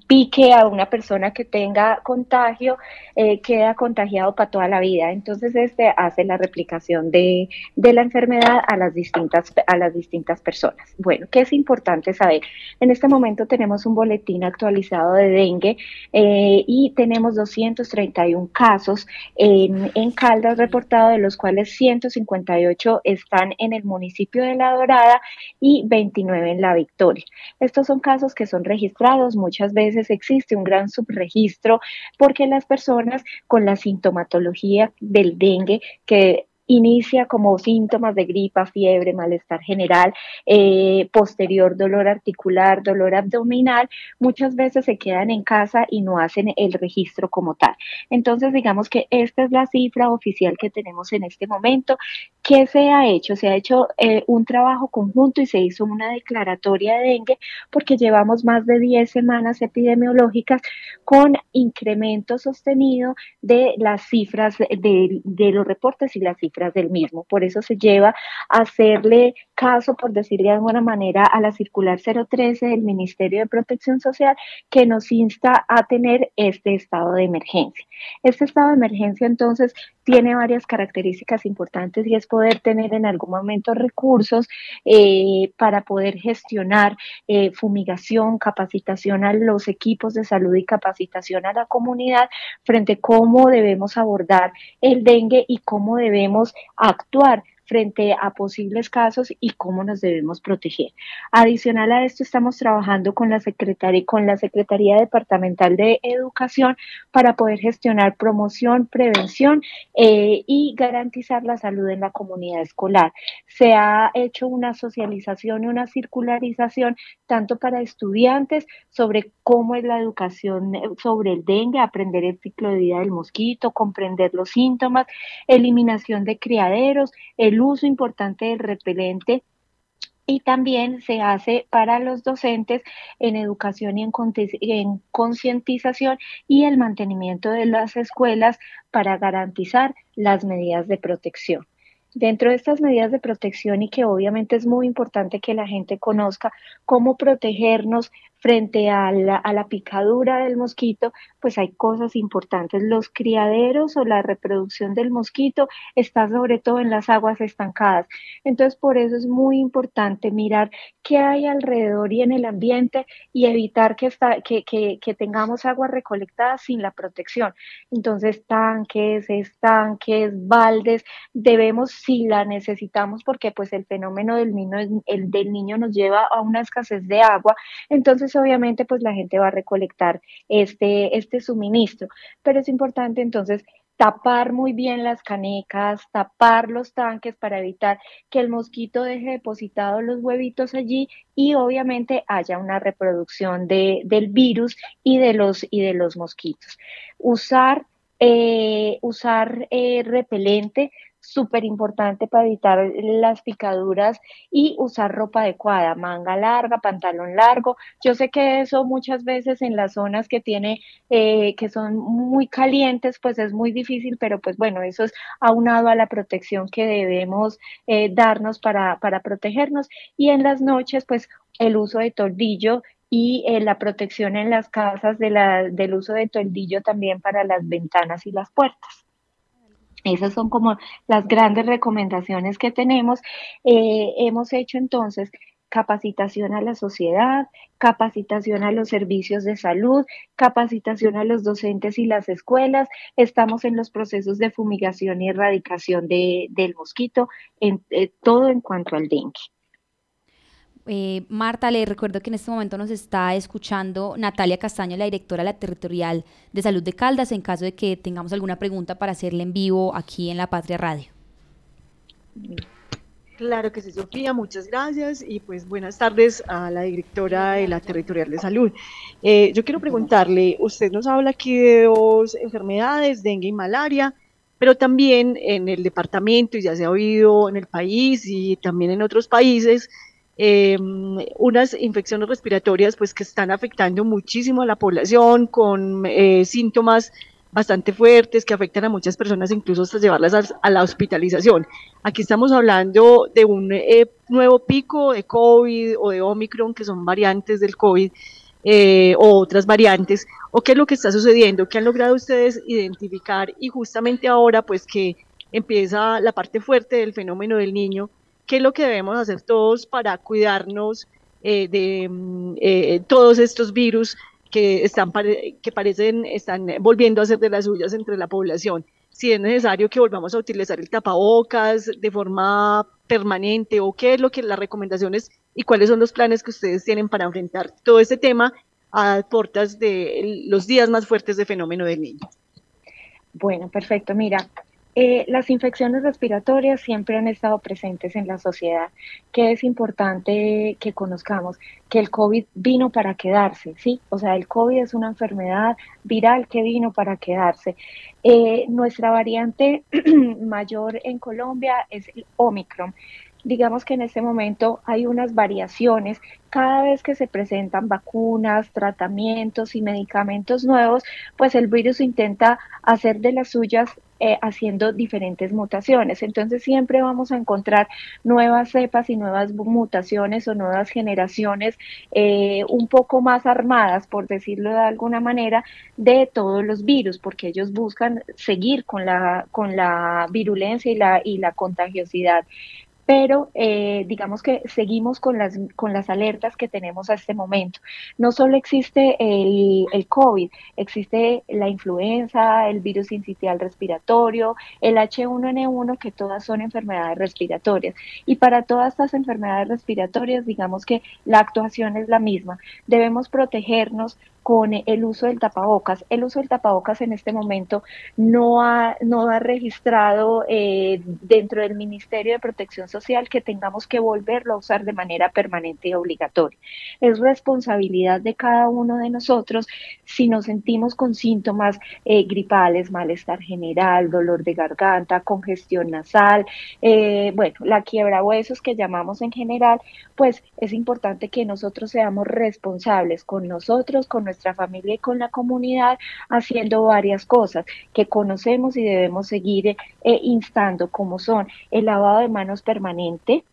pique a una persona que tenga contagio, eh, queda contagiado para toda la vida. Entonces, este hace la replicación de, de, la enfermedad a las, distintas, a las distintas personas. Bueno, ¿qué es importante saber? En este momento tenemos un boletín actualizado de dengue eh, y tenemos 231 casos en, en Caldas reportados, de los cuales 158 están en el municipio de La Dorada y 29 en La Victoria. Estos son casos que son registrados, muchos muchas veces existe un gran subregistro porque las personas con la sintomatología del dengue que inicia como síntomas de gripa, fiebre, malestar general, eh, posterior dolor articular, dolor abdominal, muchas veces se quedan en casa y no hacen el registro como tal. Entonces, digamos que esta es la cifra oficial que tenemos en este momento. ¿Qué se ha hecho? Se ha hecho eh, un trabajo conjunto y se hizo una declaratoria de dengue porque llevamos más de 10 semanas epidemiológicas con incremento sostenido de las cifras de, de los reportes y las cifras del mismo. Por eso se lleva a hacerle caso, por decirle de alguna manera, a la circular 013 del Ministerio de Protección Social que nos insta a tener este estado de emergencia. Este estado de emergencia entonces tiene varias características importantes y es poder tener en algún momento recursos eh, para poder gestionar eh, fumigación, capacitación a los equipos de salud y capacitación a la comunidad frente a cómo debemos abordar el dengue y cómo debemos actuar frente a posibles casos y cómo nos debemos proteger. Adicional a esto, estamos trabajando con la Secretaría, con la Secretaría Departamental de Educación para poder gestionar promoción, prevención eh, y garantizar la salud en la comunidad escolar. Se ha hecho una socialización y una circularización tanto para estudiantes sobre cómo es la educación eh, sobre el dengue, aprender el ciclo de vida del mosquito, comprender los síntomas, eliminación de criaderos, el uso importante del repelente y también se hace para los docentes en educación y en concientización y el mantenimiento de las escuelas para garantizar las medidas de protección. Dentro de estas medidas de protección y que obviamente es muy importante que la gente conozca cómo protegernos frente a la, picadura del mosquito, pues hay cosas importantes. Los criaderos o la reproducción del mosquito está sobre todo en las aguas estancadas. Entonces, por eso es muy importante mirar qué hay alrededor y en el ambiente y evitar que, está, que, que, que tengamos agua recolectada sin la protección. Entonces, tanques, estanques, baldes, debemos, si la necesitamos, porque pues el fenómeno del niño, el del niño nos lleva a una escasez de agua, entonces obviamente pues la gente va a recolectar este, este suministro, pero es importante entonces tapar muy bien las canecas, tapar los tanques para evitar que el mosquito deje depositados los huevitos allí y obviamente haya una reproducción de, del virus y de los, y de los mosquitos. Usar, eh, usar eh, repelente súper importante para evitar las picaduras y usar ropa adecuada, manga larga, pantalón largo. Yo sé que eso muchas veces en las zonas que tiene, eh, que son muy calientes, pues es muy difícil, pero pues bueno, eso es aunado a la protección que debemos eh, darnos para, para protegernos. Y en las noches, pues el uso de toldillo y eh, la protección en las casas de del uso de toldillo también para las ventanas y las puertas. Esas son como las grandes recomendaciones que tenemos. Eh, hemos hecho entonces capacitación a la sociedad, capacitación a los servicios de salud, capacitación a los docentes y las escuelas. Estamos en los procesos de fumigación y erradicación de, del mosquito, en, eh, todo en cuanto al dengue. Eh, Marta, le recuerdo que en este momento nos está escuchando Natalia Castaño, la directora de la Territorial de Salud de Caldas, en caso de que tengamos alguna pregunta para hacerle en vivo aquí en La Patria Radio. Claro que sí, Sofía, muchas gracias y pues buenas tardes a la directora de la Territorial de Salud. Eh, yo quiero preguntarle, usted nos habla aquí de dos enfermedades, dengue y malaria, pero también en el departamento, y ya se ha oído en el país y también en otros países, eh, unas infecciones respiratorias pues que están afectando muchísimo a la población con eh, síntomas bastante fuertes que afectan a muchas personas incluso hasta llevarlas a, la hospitalización. Aquí estamos hablando de un eh, nuevo pico de COVID o de Omicron que son variantes del COVID eh, o otras variantes. O qué es lo que está sucediendo, qué han logrado ustedes identificar y justamente ahora pues que empieza la parte fuerte del fenómeno del niño qué es lo que debemos hacer todos para cuidarnos eh, de mm, eh, todos estos virus que están que parecen están volviendo a ser de las suyas entre la población. Si es necesario que volvamos a utilizar el tapabocas de forma permanente o qué es lo que las recomendaciones y cuáles son los planes que ustedes tienen para enfrentar todo este tema a portas de los días más fuertes de fenómeno del niño. Bueno, perfecto. Mira, eh, las infecciones respiratorias siempre han estado presentes en la sociedad, que es importante que conozcamos que el COVID vino para quedarse, ¿sí? O sea, el COVID es una enfermedad viral que vino para quedarse. Eh, nuestra variante mayor en Colombia es el Omicron digamos que en este momento hay unas variaciones. Cada vez que se presentan vacunas, tratamientos y medicamentos nuevos, pues el virus intenta hacer de las suyas eh, haciendo diferentes mutaciones. Entonces siempre vamos a encontrar nuevas cepas y nuevas mutaciones o nuevas generaciones eh, un poco más armadas, por decirlo de alguna manera, de todos los virus, porque ellos buscan seguir con la, con la virulencia y la, y la contagiosidad pero eh, digamos que seguimos con las, con las alertas que tenemos a este momento. No solo existe el, el COVID, existe la influenza, el virus incitial respiratorio, el H1N1, que todas son enfermedades respiratorias. Y para todas estas enfermedades respiratorias, digamos que la actuación es la misma. Debemos protegernos el uso del tapabocas. El uso del tapabocas en este momento no ha, no ha registrado eh, dentro del Ministerio de Protección Social que tengamos que volverlo a usar de manera permanente y obligatoria. Es responsabilidad de cada uno de nosotros si nos sentimos con síntomas eh, gripales, malestar general, dolor de garganta, congestión nasal, eh, bueno, la quiebra huesos que llamamos en general, pues es importante que nosotros seamos responsables con nosotros, con nuestra familia y con la comunidad haciendo varias cosas que conocemos y debemos seguir eh, instando, como son el lavado de manos permanente,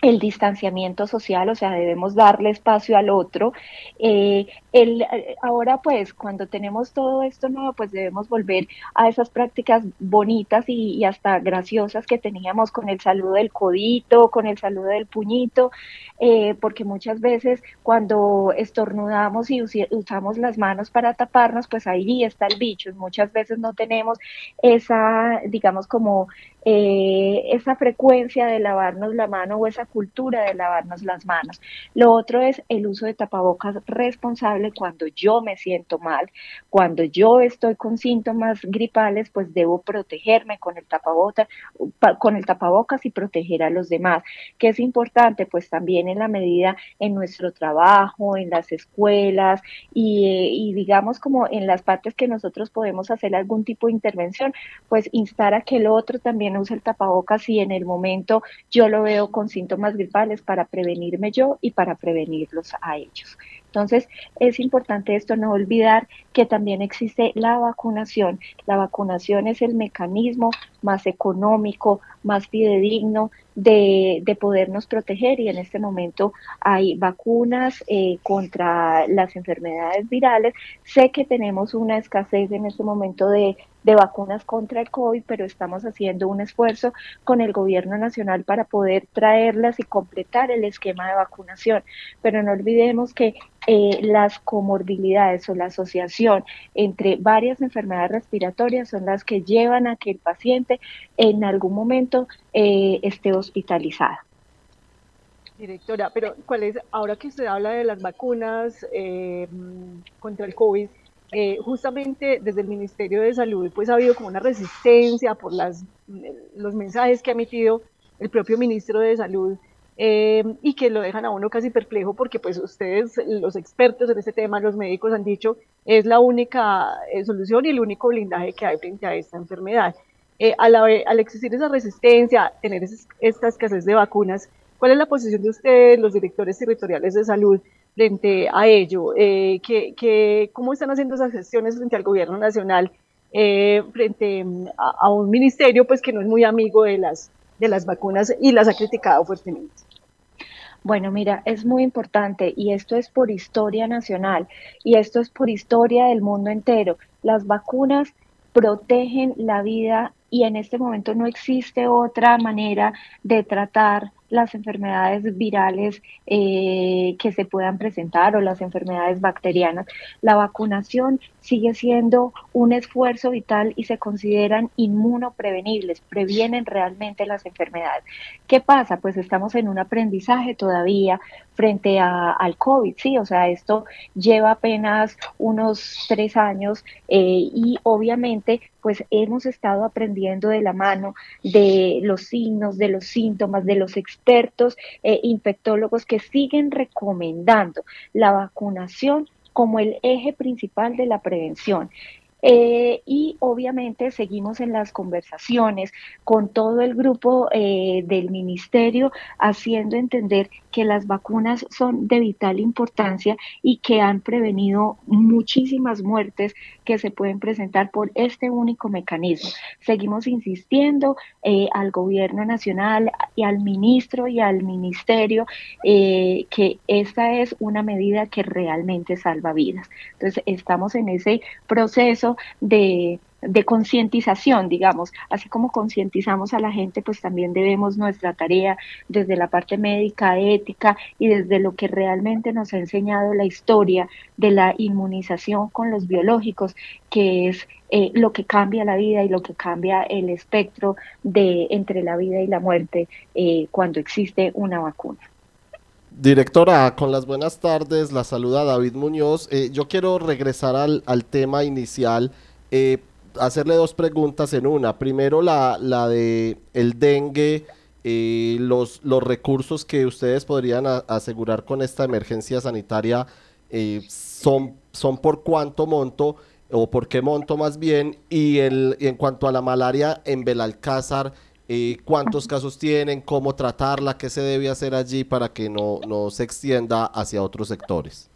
el distanciamiento social, o sea, debemos darle espacio al otro. Eh, el, eh, ahora, pues, cuando tenemos todo esto nuevo, pues debemos volver a esas prácticas bonitas y, hasta graciosas que teníamos con el saludo del codito, con el saludo del puñito, eh, porque muchas veces cuando estornudamos y usamos las manos para taparnos, pues ahí está el bicho. Muchas veces no tenemos esa, digamos, como eh, esa frecuencia de lavarnos la mano o esa cultura de lavarnos las manos. Lo otro es el uso de tapabocas responsable cuando yo me siento mal, cuando yo estoy con síntomas gripales, pues debo protegerme con el tapabocas, con el tapabocas y proteger a los demás. que es importante? Pues también en la medida en nuestro trabajo, en las escuelas y, y digamos como en las partes que nosotros podemos hacer algún tipo de intervención, pues instar a que el otro también use el tapabocas y en el momento yo lo veo con síntomas gripales para prevenirme yo y para prevenirlos a ellos. Entonces, es importante esto, no olvidar que también existe la vacunación. La vacunación es el mecanismo más económico, más fidedigno de, de podernos proteger y en este momento hay vacunas eh, contra las enfermedades virales. Sé que tenemos una escasez en este momento de de vacunas contra el COVID, pero estamos haciendo un esfuerzo con el gobierno nacional para poder traerlas y completar el esquema de vacunación. Pero no olvidemos que eh, las comorbilidades o la asociación entre varias enfermedades respiratorias son las que llevan a que el paciente en algún momento eh, esté hospitalizado. Directora, pero ¿cuál es, ahora que usted habla de las vacunas eh, contra el COVID, eh, justamente desde el Ministerio de Salud pues ha habido como una resistencia por las, los mensajes que ha emitido el propio ministro de Salud y que lo dejan a uno casi perplejo porque pues ustedes, los expertos en este tema, los médicos han dicho es la única solución y el único blindaje que hay frente a esta enfermedad. Al, al, existir esa resistencia, tener esta escasez de vacunas, ¿cuál es la posición de ustedes, los directores territoriales de salud, frente a ello? Eh, que, ¿Cómo están haciendo esas gestiones frente al gobierno nacional, eh, frente a, un ministerio pues que no es muy amigo de las, de las vacunas y las ha criticado fuertemente? Bueno, mira, es muy importante y esto es por historia nacional y esto es por historia del mundo entero. Las vacunas protegen la vida y en este momento no existe otra manera de tratar las enfermedades virales eh, que se puedan presentar o las enfermedades bacterianas. La vacunación sigue siendo un esfuerzo vital y se consideran inmunoprevenibles, previenen realmente las enfermedades. ¿Qué pasa? Pues estamos en un aprendizaje todavía frente a, al COVID, sí, o sea, esto lleva apenas unos tres años eh, y obviamente pues hemos estado aprendiendo de la mano de los signos, de los síntomas, de los expertos eh, infectólogos que siguen recomendando la vacunación como el eje principal de la prevención. Eh, y obviamente seguimos en las conversaciones con todo el grupo eh, del ministerio haciendo entender que las vacunas son de vital importancia y que han prevenido muchísimas muertes que se pueden presentar por este único mecanismo. Seguimos insistiendo eh, al gobierno nacional y al ministro y al ministerio que esta es una medida que realmente salva vidas. Entonces estamos en ese proceso de, concientización, digamos, así como concientizamos a la gente, pues también debemos nuestra tarea desde la parte médica, ética y desde lo que realmente nos ha enseñado la historia de la inmunización con los biológicos, que es eh, lo que cambia la vida y lo que cambia el espectro de entre la vida y la muerte eh, cuando existe una vacuna. Directora, con las buenas tardes, la saluda David Muñoz. Eh, yo quiero regresar al, tema inicial, eh, hacerle dos preguntas en una. Primero, la, la de el dengue, eh, los, los recursos que ustedes podrían asegurar con esta emergencia sanitaria son, son por cuánto monto o por qué monto más bien. Y, el, y en cuanto a la malaria en Belalcázar, eh, cuántos casos tienen, cómo tratarla, qué se debe hacer allí para que no, no se extienda hacia otros sectores.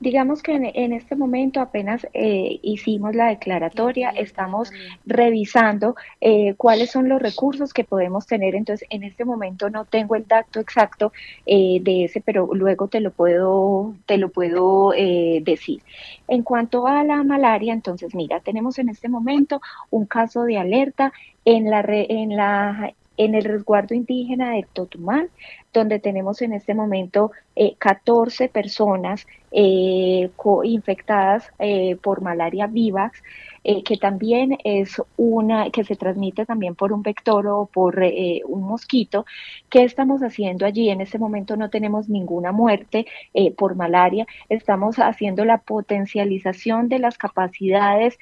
Digamos que en, este momento apenas eh, hicimos la declaratoria, estamos revisando eh, cuáles son los recursos que podemos tener. Entonces, en este momento no tengo el dato exacto de ese, pero luego te lo puedo, te lo puedo decir. En cuanto a la malaria, entonces, mira, tenemos en este momento un caso de alerta en la, en la en el resguardo indígena de Totumán, donde tenemos en este momento 14 eh, personas eh, infectadas eh, por malaria vivax, que también es una que se transmite también por un vector o por un mosquito. ¿Qué estamos haciendo allí? En este momento no tenemos ninguna muerte por malaria. Estamos haciendo la potencialización de las capacidades,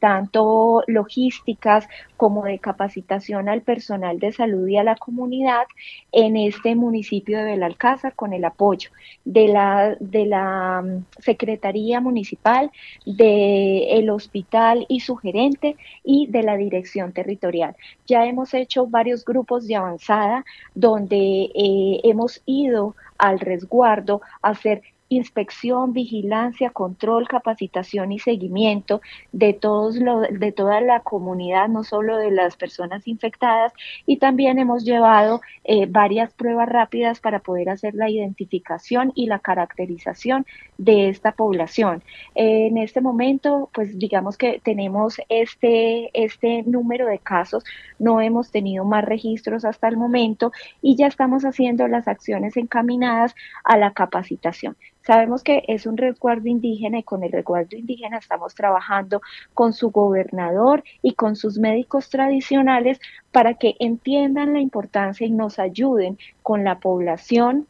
tanto logísticas como de capacitación al personal de salud y a la comunidad en este municipio de Belalcázar con el apoyo de la, de la mm, Secretaría Municipal, del hospital y su gerente y de la dirección territorial. Ya hemos hecho varios grupos de avanzada donde eh, hemos ido al resguardo a hacer inspección, vigilancia, control, capacitación y seguimiento de, todos lo, de toda la comunidad, no solo de las personas infectadas, y también hemos llevado eh, varias pruebas rápidas para poder hacer la identificación y la caracterización de esta población. en este momento, pues digamos que tenemos este, este número de casos, no hemos tenido más registros hasta el momento y ya estamos haciendo las acciones encaminadas a la capacitación. Sabemos que es un resguardo indígena y con el resguardo indígena estamos trabajando con su gobernador y con sus médicos tradicionales para que entiendan la importancia y nos ayuden con la población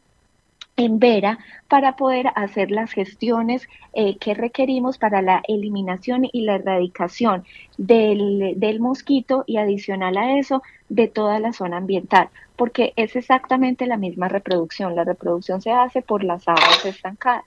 en Vera para poder hacer las gestiones eh, que requerimos para la eliminación y la erradicación del, del, mosquito y adicional a eso de toda la zona ambiental porque es exactamente la misma reproducción. La reproducción se hace por las aguas estancadas.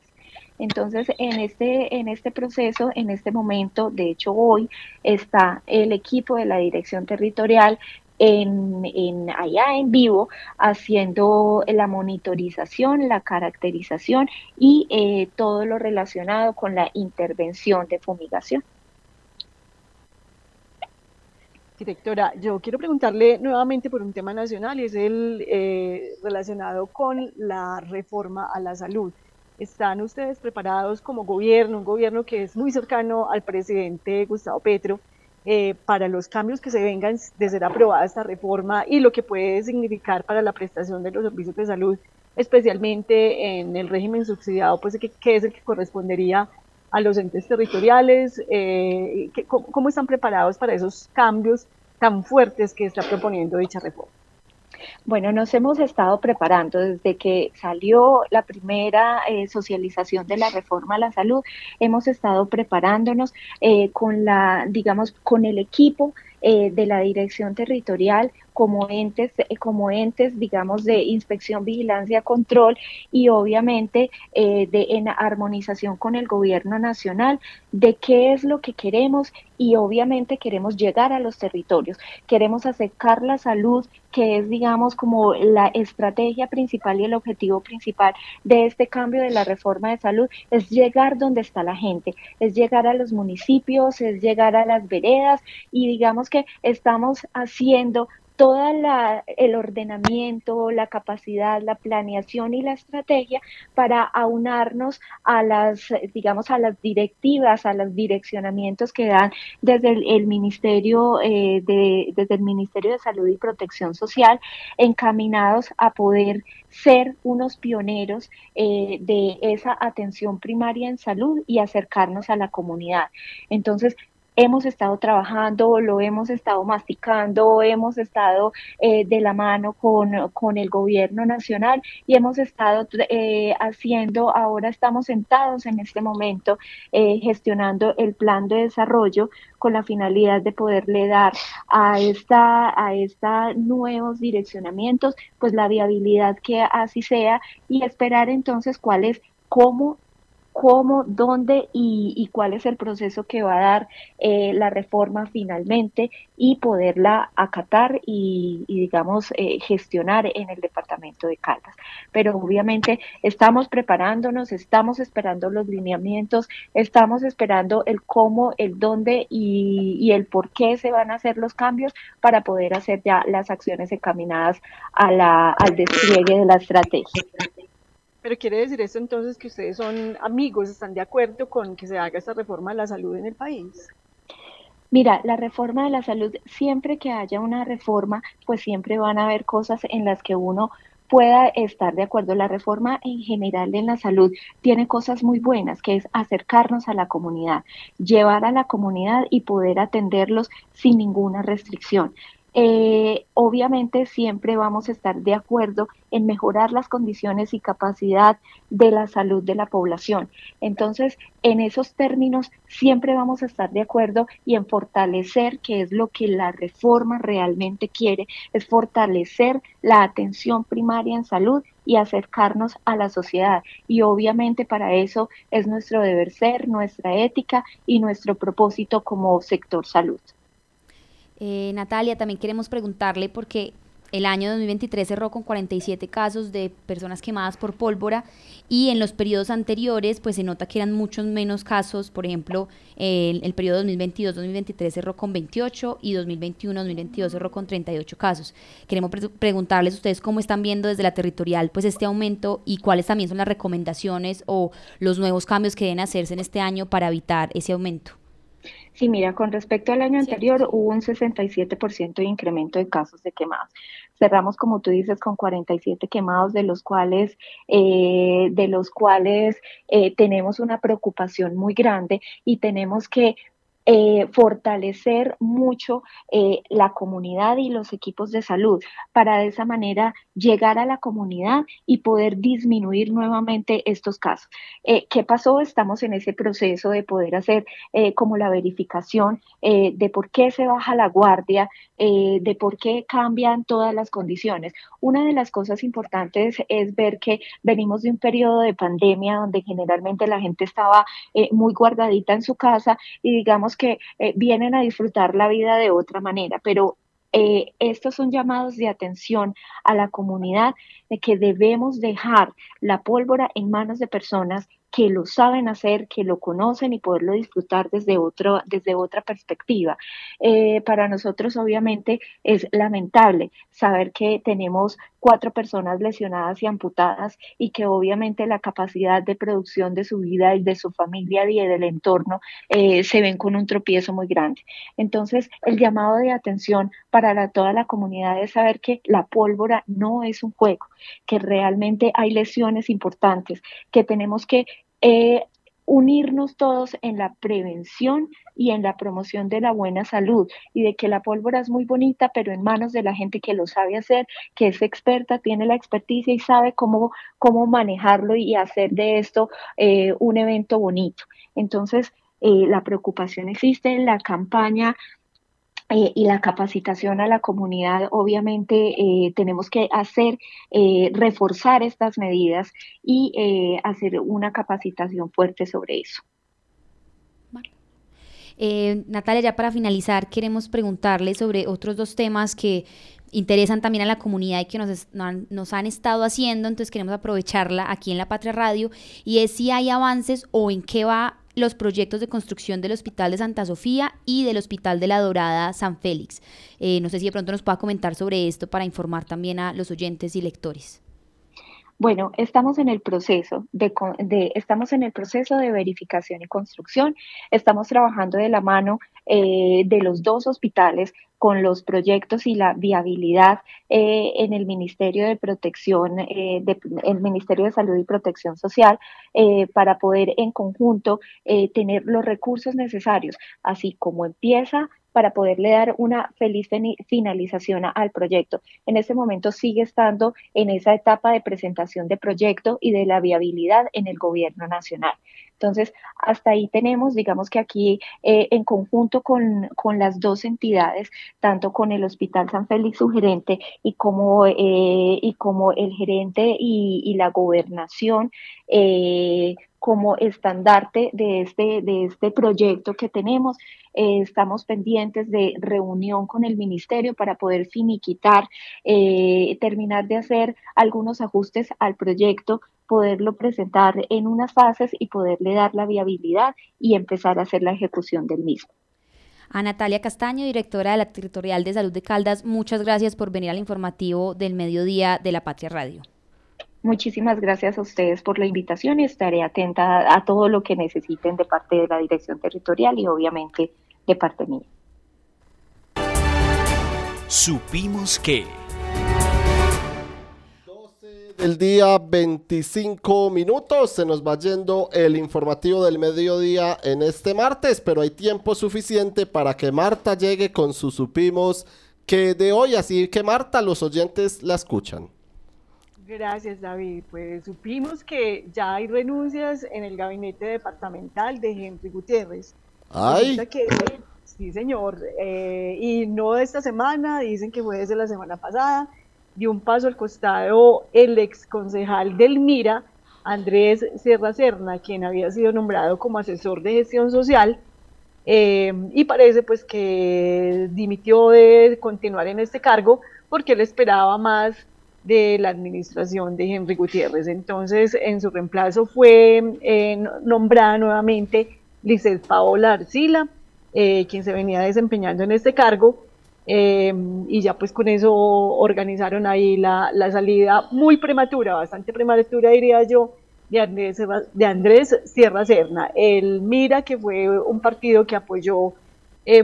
Entonces, en este, en este proceso, en este momento, de hecho hoy, está el equipo de la Dirección Territorial en, allá en vivo haciendo la monitorización, la caracterización y eh, todo lo relacionado con la intervención de fumigación. Directora, yo quiero preguntarle nuevamente por un tema nacional y es el eh, relacionado con la reforma a la salud. ¿Están ustedes preparados como gobierno, un gobierno que es muy cercano al presidente Gustavo Petro, eh, para los cambios que se vengan de ser aprobada esta reforma y lo que puede significar para la prestación de los servicios de salud, especialmente en el régimen subsidiado, pues que, es el que correspondería a los entes territoriales, eh, cómo están preparados para esos cambios tan fuertes que está proponiendo dicha reforma. Bueno, nos hemos estado preparando desde que salió la primera eh, socialización de la reforma a la salud. Hemos estado preparándonos eh, con la, digamos, con el equipo de la dirección territorial como entes, eh, como entes, digamos, de inspección, vigilancia, control y obviamente eh, de en armonización con el gobierno nacional de qué es lo que queremos y obviamente queremos llegar a los territorios, queremos acercar la salud, que es, digamos, como la estrategia principal y el objetivo principal de este cambio de la reforma de salud, es llegar donde está la gente, es llegar a los municipios, es llegar a las veredas y digamos que estamos haciendo todo el ordenamiento, la capacidad, la planeación y la estrategia para aunarnos a las, digamos, a las directivas, a los direccionamientos que dan desde el, Ministerio eh, de, desde el Ministerio de Salud y Protección Social, encaminados a poder ser unos pioneros eh, de esa atención primaria en salud y acercarnos a la comunidad. Entonces, hemos estado trabajando, lo hemos estado masticando, hemos estado eh, de la mano con, con, el gobierno nacional y hemos estado eh, haciendo, ahora estamos sentados en este momento eh, gestionando el plan de desarrollo con la finalidad de poderle dar a esta a esta nuevos direccionamientos pues la viabilidad que así sea y esperar entonces cuál es cómo cómo, dónde y, cuál es el proceso que va a dar eh, la reforma finalmente y poderla acatar y, digamos, eh, gestionar en el departamento de Caldas. Pero obviamente estamos preparándonos, estamos esperando los lineamientos, estamos esperando el cómo, el dónde y, el por qué se van a hacer los cambios para poder hacer ya las acciones encaminadas a la, al despliegue de la estrategia. Pero quiere decir esto entonces que ustedes son amigos, están de acuerdo con que se haga esta reforma de la salud en el país. Mira, la reforma de la salud, siempre que haya una reforma, pues siempre van a haber cosas en las que uno pueda estar de acuerdo. La reforma en general en la salud tiene cosas muy buenas, que es acercarnos a la comunidad, llevar a la comunidad y poder atenderlos sin ninguna restricción. Eh, obviamente siempre vamos a estar de acuerdo en mejorar las condiciones y capacidad de la salud de la población. Entonces, en esos términos, siempre vamos a estar de acuerdo y en fortalecer, que es lo que la reforma realmente quiere, es fortalecer la atención primaria en salud y acercarnos a la sociedad. Y obviamente para eso es nuestro deber ser, nuestra ética y nuestro propósito como sector salud. Eh, Natalia, también queremos preguntarle porque el año 2023 cerró con 47 casos de personas quemadas por pólvora y en los periodos anteriores pues se nota que eran muchos menos casos, por ejemplo, el, el periodo 2022-2023 cerró con 28 y 2021-2022 cerró con 38 casos. Queremos preguntarles ustedes cómo están viendo desde la territorial pues este aumento y cuáles también son las recomendaciones o los nuevos cambios que deben hacerse en este año para evitar ese aumento. Sí, mira, con respecto al año anterior hubo un 67% de incremento de casos de quemados. Cerramos, como tú dices, con 47 quemados, de los cuales, eh, de los cuales eh, tenemos una preocupación muy grande y tenemos que eh, fortalecer mucho eh, la comunidad y los equipos de salud para de esa manera llegar a la comunidad y poder disminuir nuevamente estos casos. Eh, ¿Qué pasó? Estamos en ese proceso de poder hacer como la verificación de por qué se baja la guardia, de por qué cambian todas las condiciones. Una de las cosas importantes es ver que venimos de un periodo de pandemia donde generalmente la gente estaba muy guardadita en su casa y digamos que eh, vienen a disfrutar la vida de otra manera, pero eh, estos son llamados de atención a la comunidad de que debemos dejar la pólvora en manos de personas que lo saben hacer, que lo conocen y poderlo disfrutar desde, otro, desde otra perspectiva. Eh, para nosotros obviamente es lamentable saber que tenemos cuatro personas lesionadas y amputadas y que obviamente la capacidad de producción de su vida y de su familia y del entorno eh, se ven con un tropiezo muy grande. Entonces, el llamado de atención para toda la comunidad es saber que la pólvora no es un juego, que realmente hay lesiones importantes, que tenemos que eh, unirnos todos en la prevención y en la promoción de la buena salud y de que la pólvora es muy bonita, pero en manos de la gente que lo sabe hacer, que es experta, tiene la experticia y sabe cómo, cómo manejarlo y hacer de esto eh, un evento bonito. Entonces, eh, la preocupación existe, en la campaña eh, y la capacitación a la comunidad, obviamente eh, tenemos que hacer, eh, reforzar estas medidas y hacer una capacitación fuerte sobre eso. Natalia, ya para finalizar, queremos preguntarle sobre otros dos temas que interesan también a la comunidad y que nos, nos, han estado haciendo, entonces queremos aprovecharla aquí en La Patria Radio, y es si hay avances o en qué va los proyectos de construcción del Hospital de Santa Sofía y del Hospital de la Dorada San Félix. Eh, no sé si de pronto nos pueda comentar sobre esto para informar también a los oyentes y lectores. Bueno, estamos en el proceso de, estamos en el proceso de verificación y construcción. Estamos trabajando de la mano eh, de los dos hospitales con los proyectos y la viabilidad eh, en el Ministerio de Protección, eh, el Ministerio de Salud y Protección Social, para poder en conjunto tener los recursos necesarios, así como empieza para poderle dar una feliz finalización al proyecto. En este momento sigue estando en esa etapa de presentación de proyecto y de la viabilidad en el gobierno nacional. Entonces, hasta ahí tenemos, digamos que aquí eh, en conjunto con, las dos entidades, tanto con el Hospital San Félix, su gerente, y como, eh, y como el gerente y, la gobernación, eh, como estandarte de este, de este proyecto que tenemos. Eh, estamos pendientes de reunión con el ministerio para poder finiquitar, terminar de hacer algunos ajustes al proyecto, poderlo presentar en unas fases y poderle dar la viabilidad y empezar a hacer la ejecución del mismo. A Natalia Castaño, directora de la Territorial de Salud de Caldas, muchas gracias por venir al informativo del mediodía de la Patria Radio. Muchísimas gracias a ustedes por la invitación y estaré atenta a, todo lo que necesiten de parte de la Dirección Territorial y obviamente de parte mía. Supimos que... El día 25 minutos se nos va yendo el informativo del mediodía en este martes, pero hay tiempo suficiente para que Marta llegue con su supimos que de hoy, así que Marta, los oyentes la escuchan. Gracias, David. Pues supimos que ya hay renuncias en el gabinete departamental de Henry Gutiérrez. ¡Ay! sí, señor. Eh, y no esta semana, dicen que fue desde la semana pasada. Dio un paso al costado el ex concejal del MIRA, Andrés Sierra Serna, quien había sido nombrado como asesor de gestión social. Eh, y parece pues que dimitió de continuar en este cargo porque él esperaba más de la administración de Henry Gutiérrez. Entonces, en su reemplazo fue eh, nombrada nuevamente Lizeth Paola Arcila, eh, quien se venía desempeñando en este cargo, eh, y ya pues con eso organizaron ahí la, salida muy prematura, bastante prematura diría yo, de Andrés, de Andrés Sierra Serna. El Mira, que fue un partido que apoyó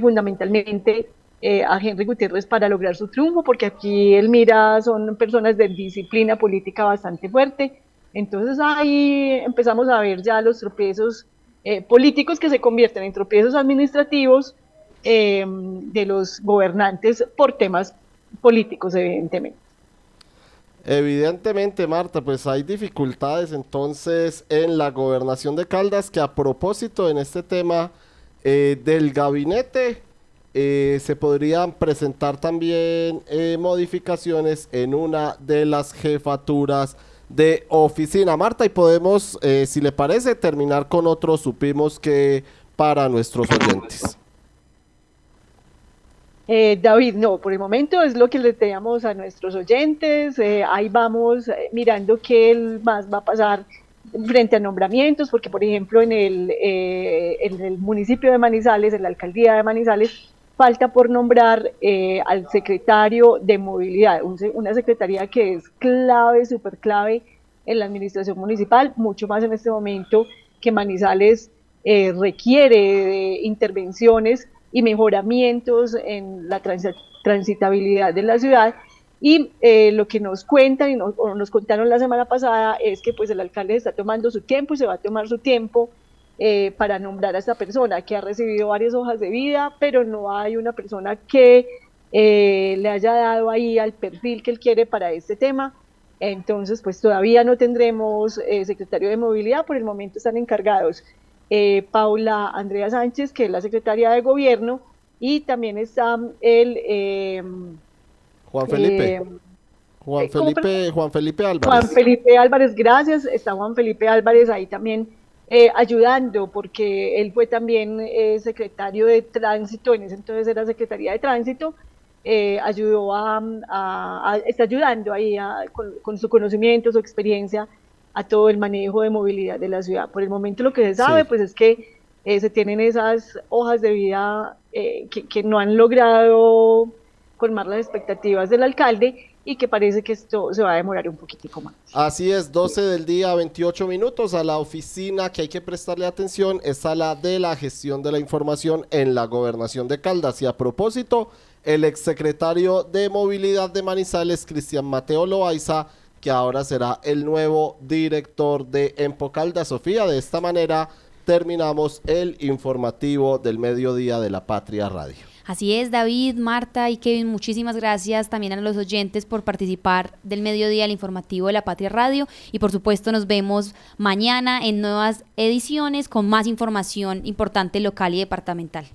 fundamentalmente eh, a Henry Gutiérrez para lograr su triunfo, porque aquí él mira, son personas de disciplina política bastante fuerte. Entonces ahí empezamos a ver ya los tropiezos eh, políticos que se convierten en tropiezos administrativos em, de los gobernantes por temas políticos, evidentemente. Evidentemente, Marta, pues hay dificultades entonces en la gobernación de Caldas que a propósito en este tema eh, del gabinete eh, se podrían presentar también eh, modificaciones en una de las jefaturas de oficina. Marta, y podemos, eh, si le parece, terminar con otro supimos que para nuestros oyentes. David, no, por el momento es lo que le teníamos a nuestros oyentes. ahí vamos mirando qué más va a pasar frente a nombramientos, porque por ejemplo en el, eh, el municipio de Manizales, en la alcaldía de Manizales, falta por nombrar eh, al secretario de movilidad, una secretaría que es clave, súper clave en la administración municipal, mucho más en este momento que Manizales eh, requiere de intervenciones y mejoramientos en la transitabilidad de la ciudad y eh, lo que nos cuentan y nos, nos, contaron la semana pasada es que pues el alcalde está tomando su tiempo y se va a tomar su tiempo eh, para nombrar a esta persona que ha recibido varias hojas de vida, pero no hay una persona que eh, le haya dado ahí al perfil que él quiere para este tema. Entonces, pues todavía no tendremos secretario de movilidad, por el momento están encargados Paula Andrea Sánchez, que es la secretaria de gobierno, y también está el Juan Felipe. Eh, Juan eh, Felipe, Juan Felipe Álvarez. Juan Felipe Álvarez, gracias. Está Juan Felipe Álvarez ahí también eh, ayudando, porque él fue también secretario de tránsito, en ese entonces era Secretaría de Tránsito, ayudó a, está ayudando ahí con, su conocimiento, su experiencia a todo el manejo de movilidad de la ciudad. Por el momento lo que se sabe, pues es que se tienen esas hojas de vida que no han logrado colmar las expectativas del alcalde y que parece que esto se va a demorar un poquitico más. Así es, 12 del día, 28 minutos a la oficina que hay que prestarle atención es a la de la gestión de la información en la gobernación de Caldas. Y a propósito, el exsecretario de Movilidad de Manizales, Cristian Mateo Loaiza, que ahora será el nuevo director de Empocalda Sofía. De esta manera terminamos el informativo del mediodía de la Patria Radio. Así es, David, Marta y Kevin, muchísimas gracias también a los oyentes por participar del mediodía del informativo de la Patria Radio y por supuesto nos vemos mañana en nuevas ediciones con más información importante local y departamental.